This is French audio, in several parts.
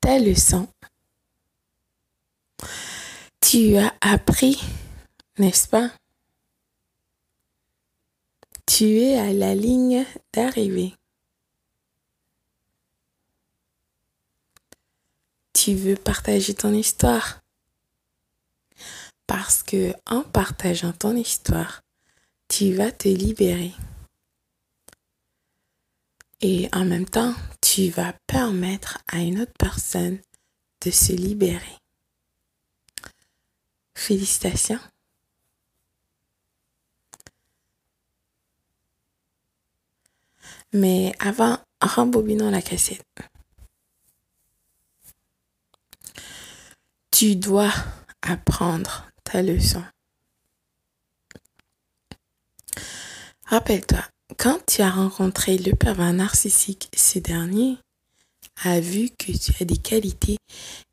ta leçon. Tu as appris, n'est-ce pas? Tu es à la ligne d'arrivée. Tu veux partager ton histoire? Parce que en partageant ton histoire, tu vas te libérer. Et en même temps, tu vas permettre à une autre personne de se libérer. Félicitations. Mais avant, rembobinons la cassette. Tu dois apprendre ta leçon. Rappelle-toi, quand tu as rencontré le pervers narcissique, ce dernier a vu que tu as des qualités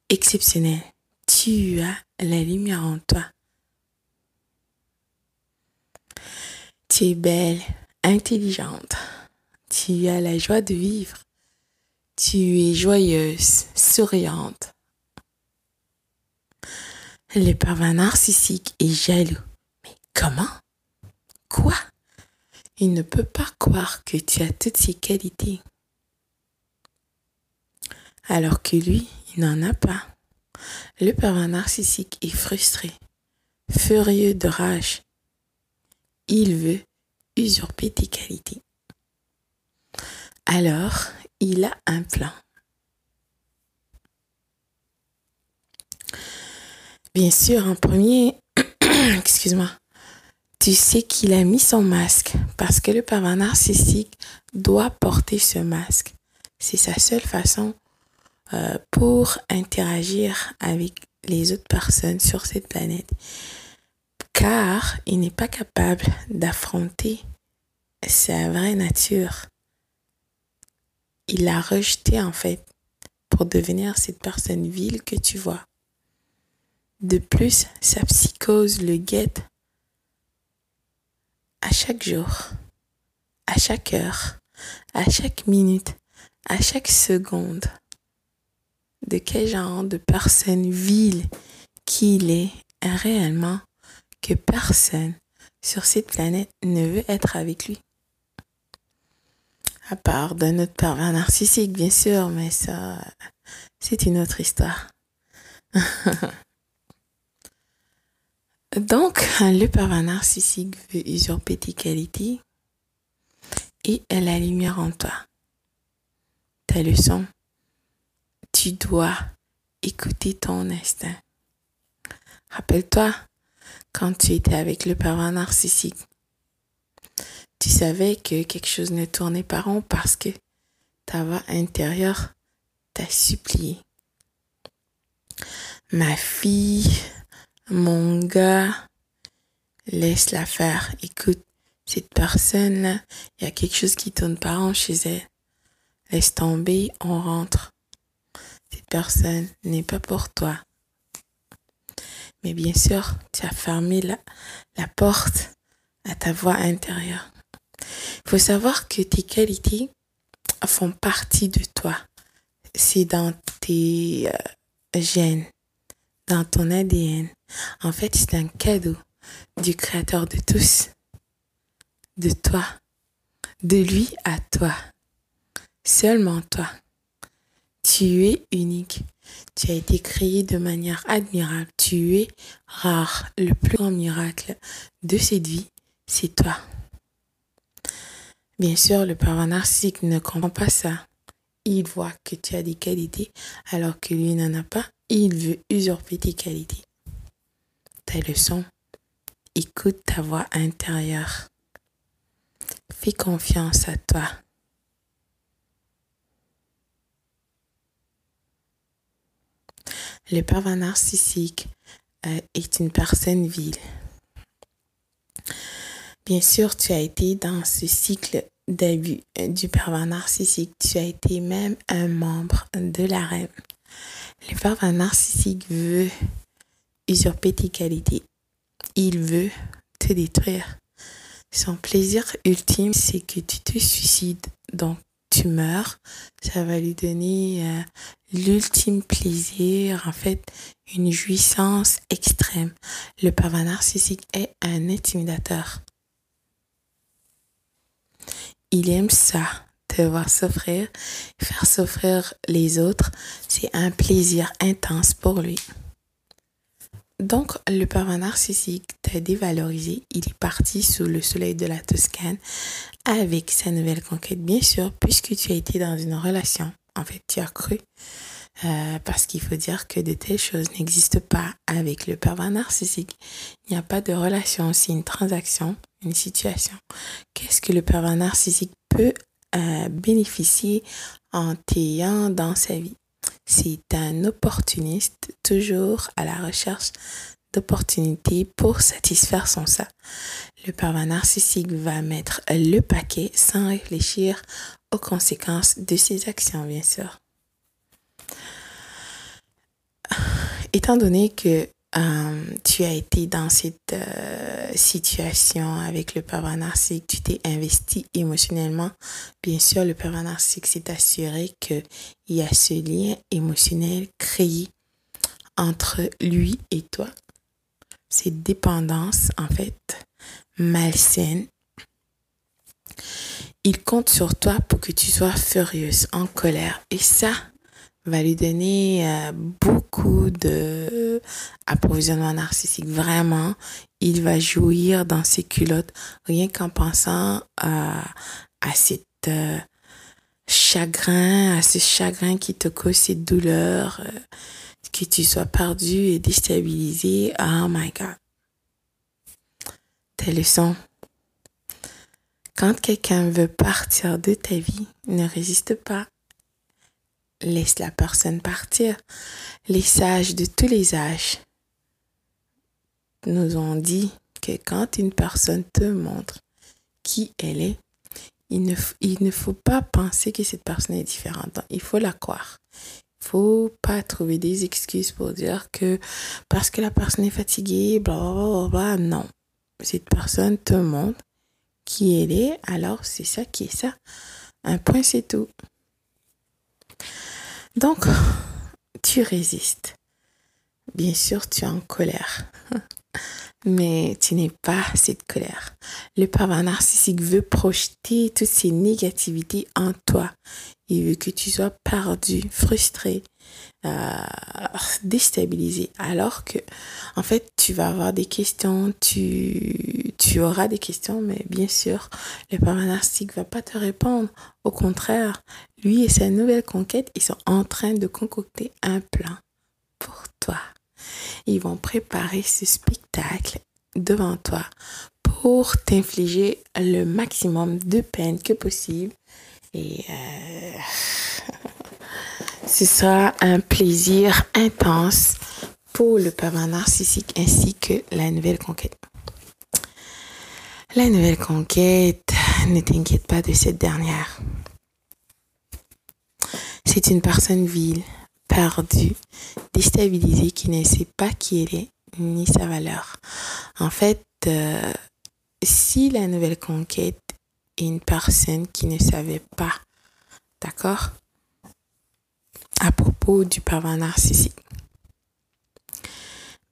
exceptionnelles. Tu as la lumière en toi. Tu es belle, intelligente. Tu as la joie de vivre. Tu es joyeuse, souriante. Le pervers narcissique est jaloux. Mais comment? Quoi? Il ne peut pas croire que tu as toutes ces qualités. Alors que lui, il n'en a pas. Le pervers narcissique est frustré, furieux de rage. Il veut usurper tes qualités. Alors, il a un plan. Bien sûr, en premier, excuse-moi, tu sais qu'il a mis son masque parce que le pervers narcissique doit porter ce masque. C'est sa seule façon euh, pour interagir avec les autres personnes sur cette planète. Car il n'est pas capable d'affronter sa vraie nature. Il l'a rejeté en fait pour devenir cette personne vile que tu vois. De plus, sa psychose le guette à chaque jour, à chaque heure, à chaque minute, à chaque seconde. De quel genre de personne vile qu'il est réellement que personne sur cette planète ne veut être avec lui. À part de notre pervers narcissique, bien sûr, mais ça, c'est une autre histoire. Donc, le pervers narcissique veut usurper tes qualités et la lumière en toi. Ta leçon, tu dois écouter ton instinct. Rappelle-toi, quand tu étais avec le pervers narcissique, tu savais que quelque chose ne tournait pas rond parce que ta voix intérieure t'a supplié. Ma fille, mon gars, laisse-la faire. Écoute, cette personne-là, il y a quelque chose qui tourne pas rond chez elle. Laisse tomber, on rentre. Cette personne n'est pas pour toi. Mais bien sûr, tu as fermé la, la porte à ta voix intérieure. Il faut savoir que tes qualités font partie de toi. C'est dans tes euh, gènes, dans ton ADN. En fait, c'est un cadeau du Créateur de tous, de toi, de lui à toi, seulement toi. Tu es unique. Tu as été créé de manière admirable. Tu es rare. Le plus grand miracle de cette vie, c'est toi. Bien sûr, le pervers narcissique ne comprend pas ça. Il voit que tu as des qualités alors que lui n'en a pas. Il veut usurper tes qualités tes leçons. Écoute ta voix intérieure. Fais confiance à toi. Le pervers narcissique euh, est une personne vile. Bien sûr, tu as été dans ce cycle d'abus euh, du pervers narcissique. Tu as été même un membre de la reine. Le pervers narcissique veut usurper tes qualités. Il veut te détruire. Son plaisir ultime, c'est que tu te suicides. Donc, tu meurs, ça va lui donner euh, l'ultime plaisir, en fait, une jouissance extrême. Le pervers narcissique est un intimidateur. Il aime ça, te voir souffrir, faire souffrir les autres, c'est un plaisir intense pour lui. Donc, le pervers narcissique t'a dévalorisé. Il est parti sous le soleil de la Toscane avec sa nouvelle conquête, bien sûr, puisque tu as été dans une relation. En fait, tu as cru. Euh, parce qu'il faut dire que de telles choses n'existent pas avec le pervers narcissique. Il n'y a pas de relation, c'est une transaction, une situation. Qu'est-ce que le pervers narcissique peut euh, bénéficier en t'ayant dans sa vie? C'est un opportuniste toujours à la recherche d'opportunités pour satisfaire son ça. Le pervers narcissique va mettre le paquet sans réfléchir aux conséquences de ses actions, bien sûr. Étant donné que euh, tu as été dans cette euh, situation avec le pervers narcissique, tu t'es investi émotionnellement. Bien sûr, le pervers narcissique s'est assuré qu'il y a ce lien émotionnel créé entre lui et toi. Cette dépendance, en fait, malsaine. Il compte sur toi pour que tu sois furieuse, en colère. Et ça, va lui donner euh, beaucoup de approvisionnement narcissique. Vraiment, il va jouir dans ses culottes rien qu'en pensant à, à cette euh, chagrin, à ce chagrin qui te cause cette douleur, euh, que tu sois perdu et déstabilisé. Oh my God. Tes leçons. Quand quelqu'un veut partir de ta vie, ne résiste pas laisse la personne partir. Les sages de tous les âges nous ont dit que quand une personne te montre qui elle est, il ne, il ne faut pas penser que cette personne est différente. Il faut la croire. Il faut pas trouver des excuses pour dire que parce que la personne est fatiguée, bla bla Non. Cette personne te montre qui elle est, alors c'est ça qui est ça. Un point, c'est tout. Donc, tu résistes. Bien sûr, tu es en colère. Mais tu n'es pas cette colère. Le pervers narcissique veut projeter toutes ces négativités en toi. Il veut que tu sois perdu, frustré, euh, déstabilisé. Alors que, en fait, tu vas avoir des questions, tu, tu auras des questions, mais bien sûr, le pervers narcissique va pas te répondre. Au contraire, lui et sa nouvelle conquête, ils sont en train de concocter un plan pour toi. Ils vont préparer ce spectacle devant toi pour t'infliger le maximum de peine que possible. Et euh, ce sera un plaisir intense pour le pervers narcissique ainsi que la nouvelle conquête. La nouvelle conquête, ne t'inquiète pas de cette dernière. C'est une personne vile, perdue, déstabilisée, qui ne sait pas qui elle est ni sa valeur. En fait, euh, si la nouvelle conquête est une personne qui ne savait pas, d'accord, à propos du pervers narcissique,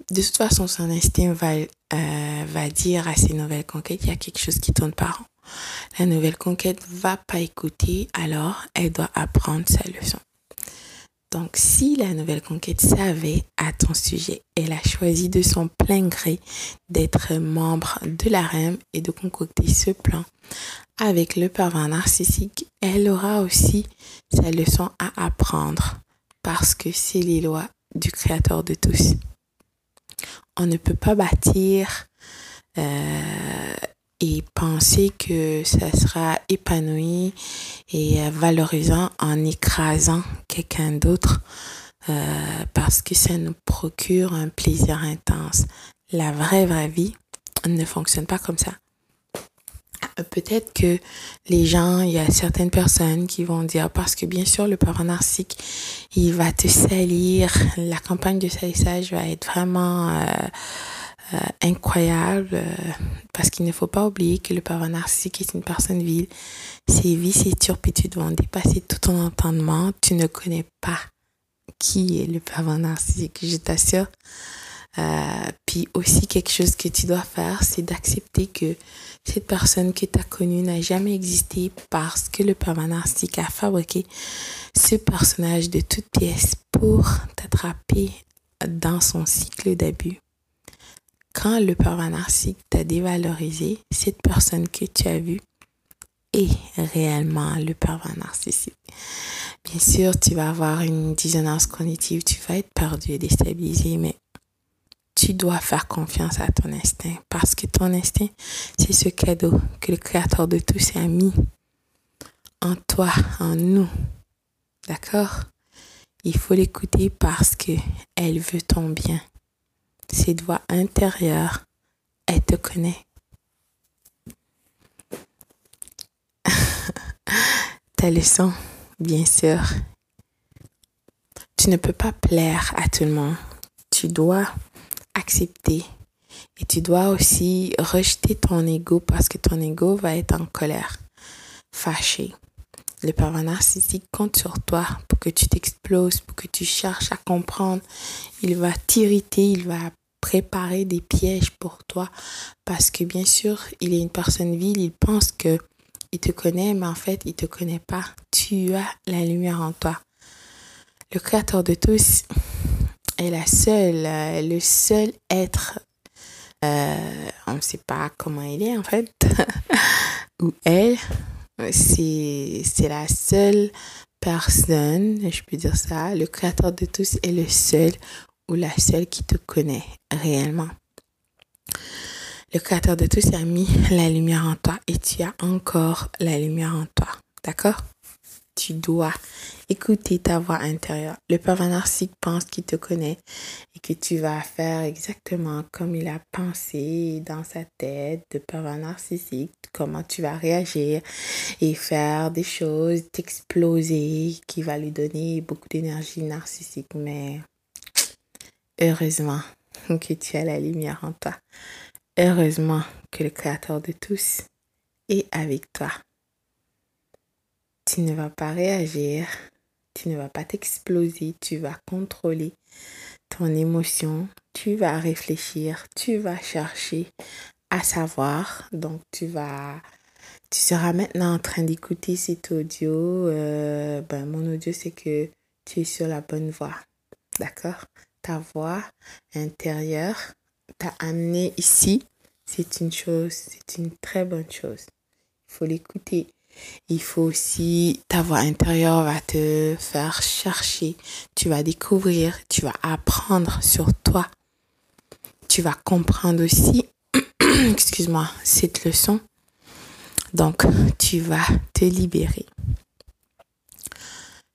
de toute façon, son instinct va, euh, va dire à ses nouvelles conquêtes, il y a quelque chose qui tourne par an. La nouvelle conquête va pas écouter, alors elle doit apprendre sa leçon. Donc, si la nouvelle conquête savait à ton sujet, elle a choisi de son plein gré d'être membre de la REM et de concocter ce plan avec le pervers narcissique, elle aura aussi sa leçon à apprendre parce que c'est les lois du créateur de tous. On ne peut pas bâtir euh, et penser que ça sera épanoui et valorisant en écrasant quelqu'un d'autre euh, parce que ça nous procure un plaisir intense. La vraie, vraie vie ne fonctionne pas comme ça. Peut-être que les gens, il y a certaines personnes qui vont dire, parce que bien sûr, le parent narcissique, il va te salir, la campagne de salissage va être vraiment... Euh, euh, incroyable euh, parce qu'il ne faut pas oublier que le pervers narcissique est une personne vile. C'est vices et turpitudes vont dépasser tout ton entendement. Tu ne connais pas qui est le pervers narcissique, je t'assure. Euh, puis aussi quelque chose que tu dois faire, c'est d'accepter que cette personne que tu as connue n'a jamais existé parce que le narcissique a fabriqué ce personnage de toutes pièces pour t'attraper dans son cycle d'abus. Quand le narcissique t'a dévalorisé, cette personne que tu as vue est réellement le pervers narcissique. Bien sûr, tu vas avoir une dissonance cognitive, tu vas être perdu et déstabilisé, mais tu dois faire confiance à ton instinct parce que ton instinct, c'est ce cadeau que le Créateur de tous a mis en toi, en nous. D'accord? Il faut l'écouter parce que elle veut ton bien. Cette voix intérieure, elle te connaît. Ta leçon, bien sûr. Tu ne peux pas plaire à tout le monde. Tu dois accepter. Et tu dois aussi rejeter ton ego parce que ton ego va être en colère, fâché. Le pervers narcissique compte sur toi pour que tu t'exploses, pour que tu cherches à comprendre. Il va t'irriter, il va préparer des pièges pour toi parce que bien sûr, il est une personne vile, il pense que il te connaît, mais en fait, il te connaît pas. Tu as la lumière en toi. Le créateur de tous, est la seule, euh, le seul être, euh, on ne sait pas comment il est en fait, ou elle, c'est, c'est la seule personne, je peux dire ça, le créateur de tous est le seul ou la seule qui te connaît réellement. Le créateur de tous a mis la lumière en toi et tu as encore la lumière en toi. D'accord? Tu dois écouter ta voix intérieure. Le pervers narcissique pense qu'il te connaît et que tu vas faire exactement comme il a pensé dans sa tête de pervers narcissique, comment tu vas réagir et faire des choses, t'exploser, qui va lui donner beaucoup d'énergie narcissique. Mais heureusement que tu as la lumière en toi. Heureusement que le Créateur de tous est avec toi tu ne vas pas réagir, tu ne vas pas t'exploser, tu vas contrôler ton émotion, tu vas réfléchir, tu vas chercher à savoir. Donc tu vas, tu seras maintenant en train d'écouter cet audio. Euh, ben, mon audio, c'est que tu es sur la bonne voie. D'accord? Ta voix intérieure t'a amené ici. C'est une chose, c'est une très bonne chose. Il faut l'écouter. Il faut aussi, ta voix intérieure va te faire chercher. Tu vas découvrir, tu vas apprendre sur toi. Tu vas comprendre aussi, excuse-moi, cette leçon. Donc, tu vas te libérer.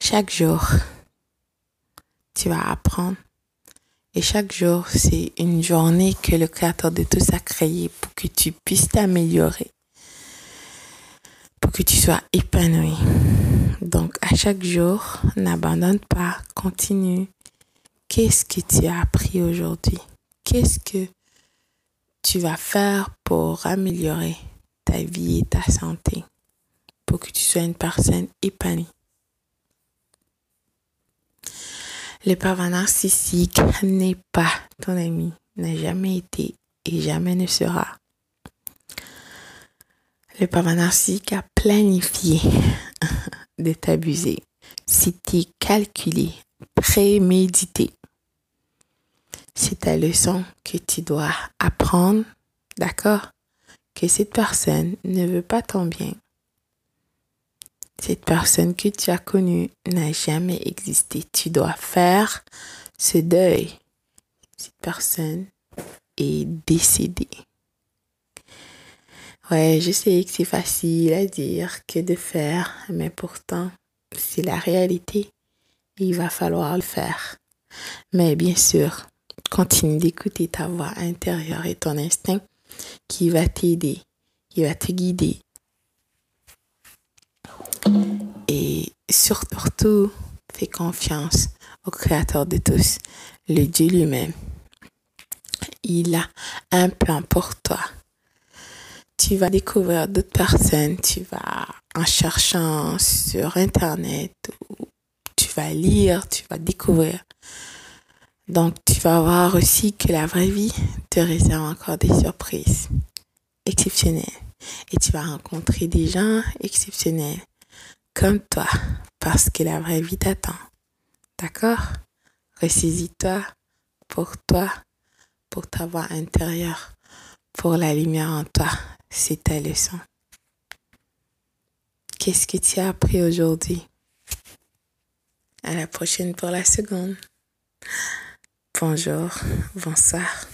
Chaque jour, tu vas apprendre. Et chaque jour, c'est une journée que le Créateur de tous a créée pour que tu puisses t'améliorer pour que tu sois épanoui. Donc, à chaque jour, n'abandonne pas, continue. Qu'est-ce que tu as appris aujourd'hui? Qu'est-ce que tu vas faire pour améliorer ta vie et ta santé? Pour que tu sois une personne épanouie? Le pervers narcissique n'est pas ton ami, n'a jamais été et jamais ne sera. Le pervers narcissique a planifié de t'abuser. C'était calculé, prémédité. C'est ta leçon que tu dois apprendre, d'accord? Que cette personne ne veut pas ton bien. Cette personne que tu as connue n'a jamais existé. Tu dois faire ce deuil. Cette personne est décédée. Ouais, je sais que c'est facile à dire que de faire, mais pourtant, c'est la réalité. Il va falloir le faire. Mais bien sûr, continue d'écouter ta voix intérieure et ton instinct qui va t'aider, qui va te guider. Et surtout, fais confiance au Créateur de tous, le Dieu lui-même. il a un plan pour toi. Tu vas découvrir d'autres personnes, tu vas en cherchant sur Internet, tu vas lire, tu vas découvrir. Donc, tu vas voir aussi que la vraie vie te réserve encore des surprises exceptionnelles. Et tu vas rencontrer des gens exceptionnels comme toi parce que la vraie vie t'attend. D'accord? Ressaisis-toi pour toi, pour ta voix intérieure, pour la lumière en toi. C'est ta leçon. Qu'est-ce que tu as appris aujourd'hui? À la prochaine pour la seconde. Bonjour, bonsoir.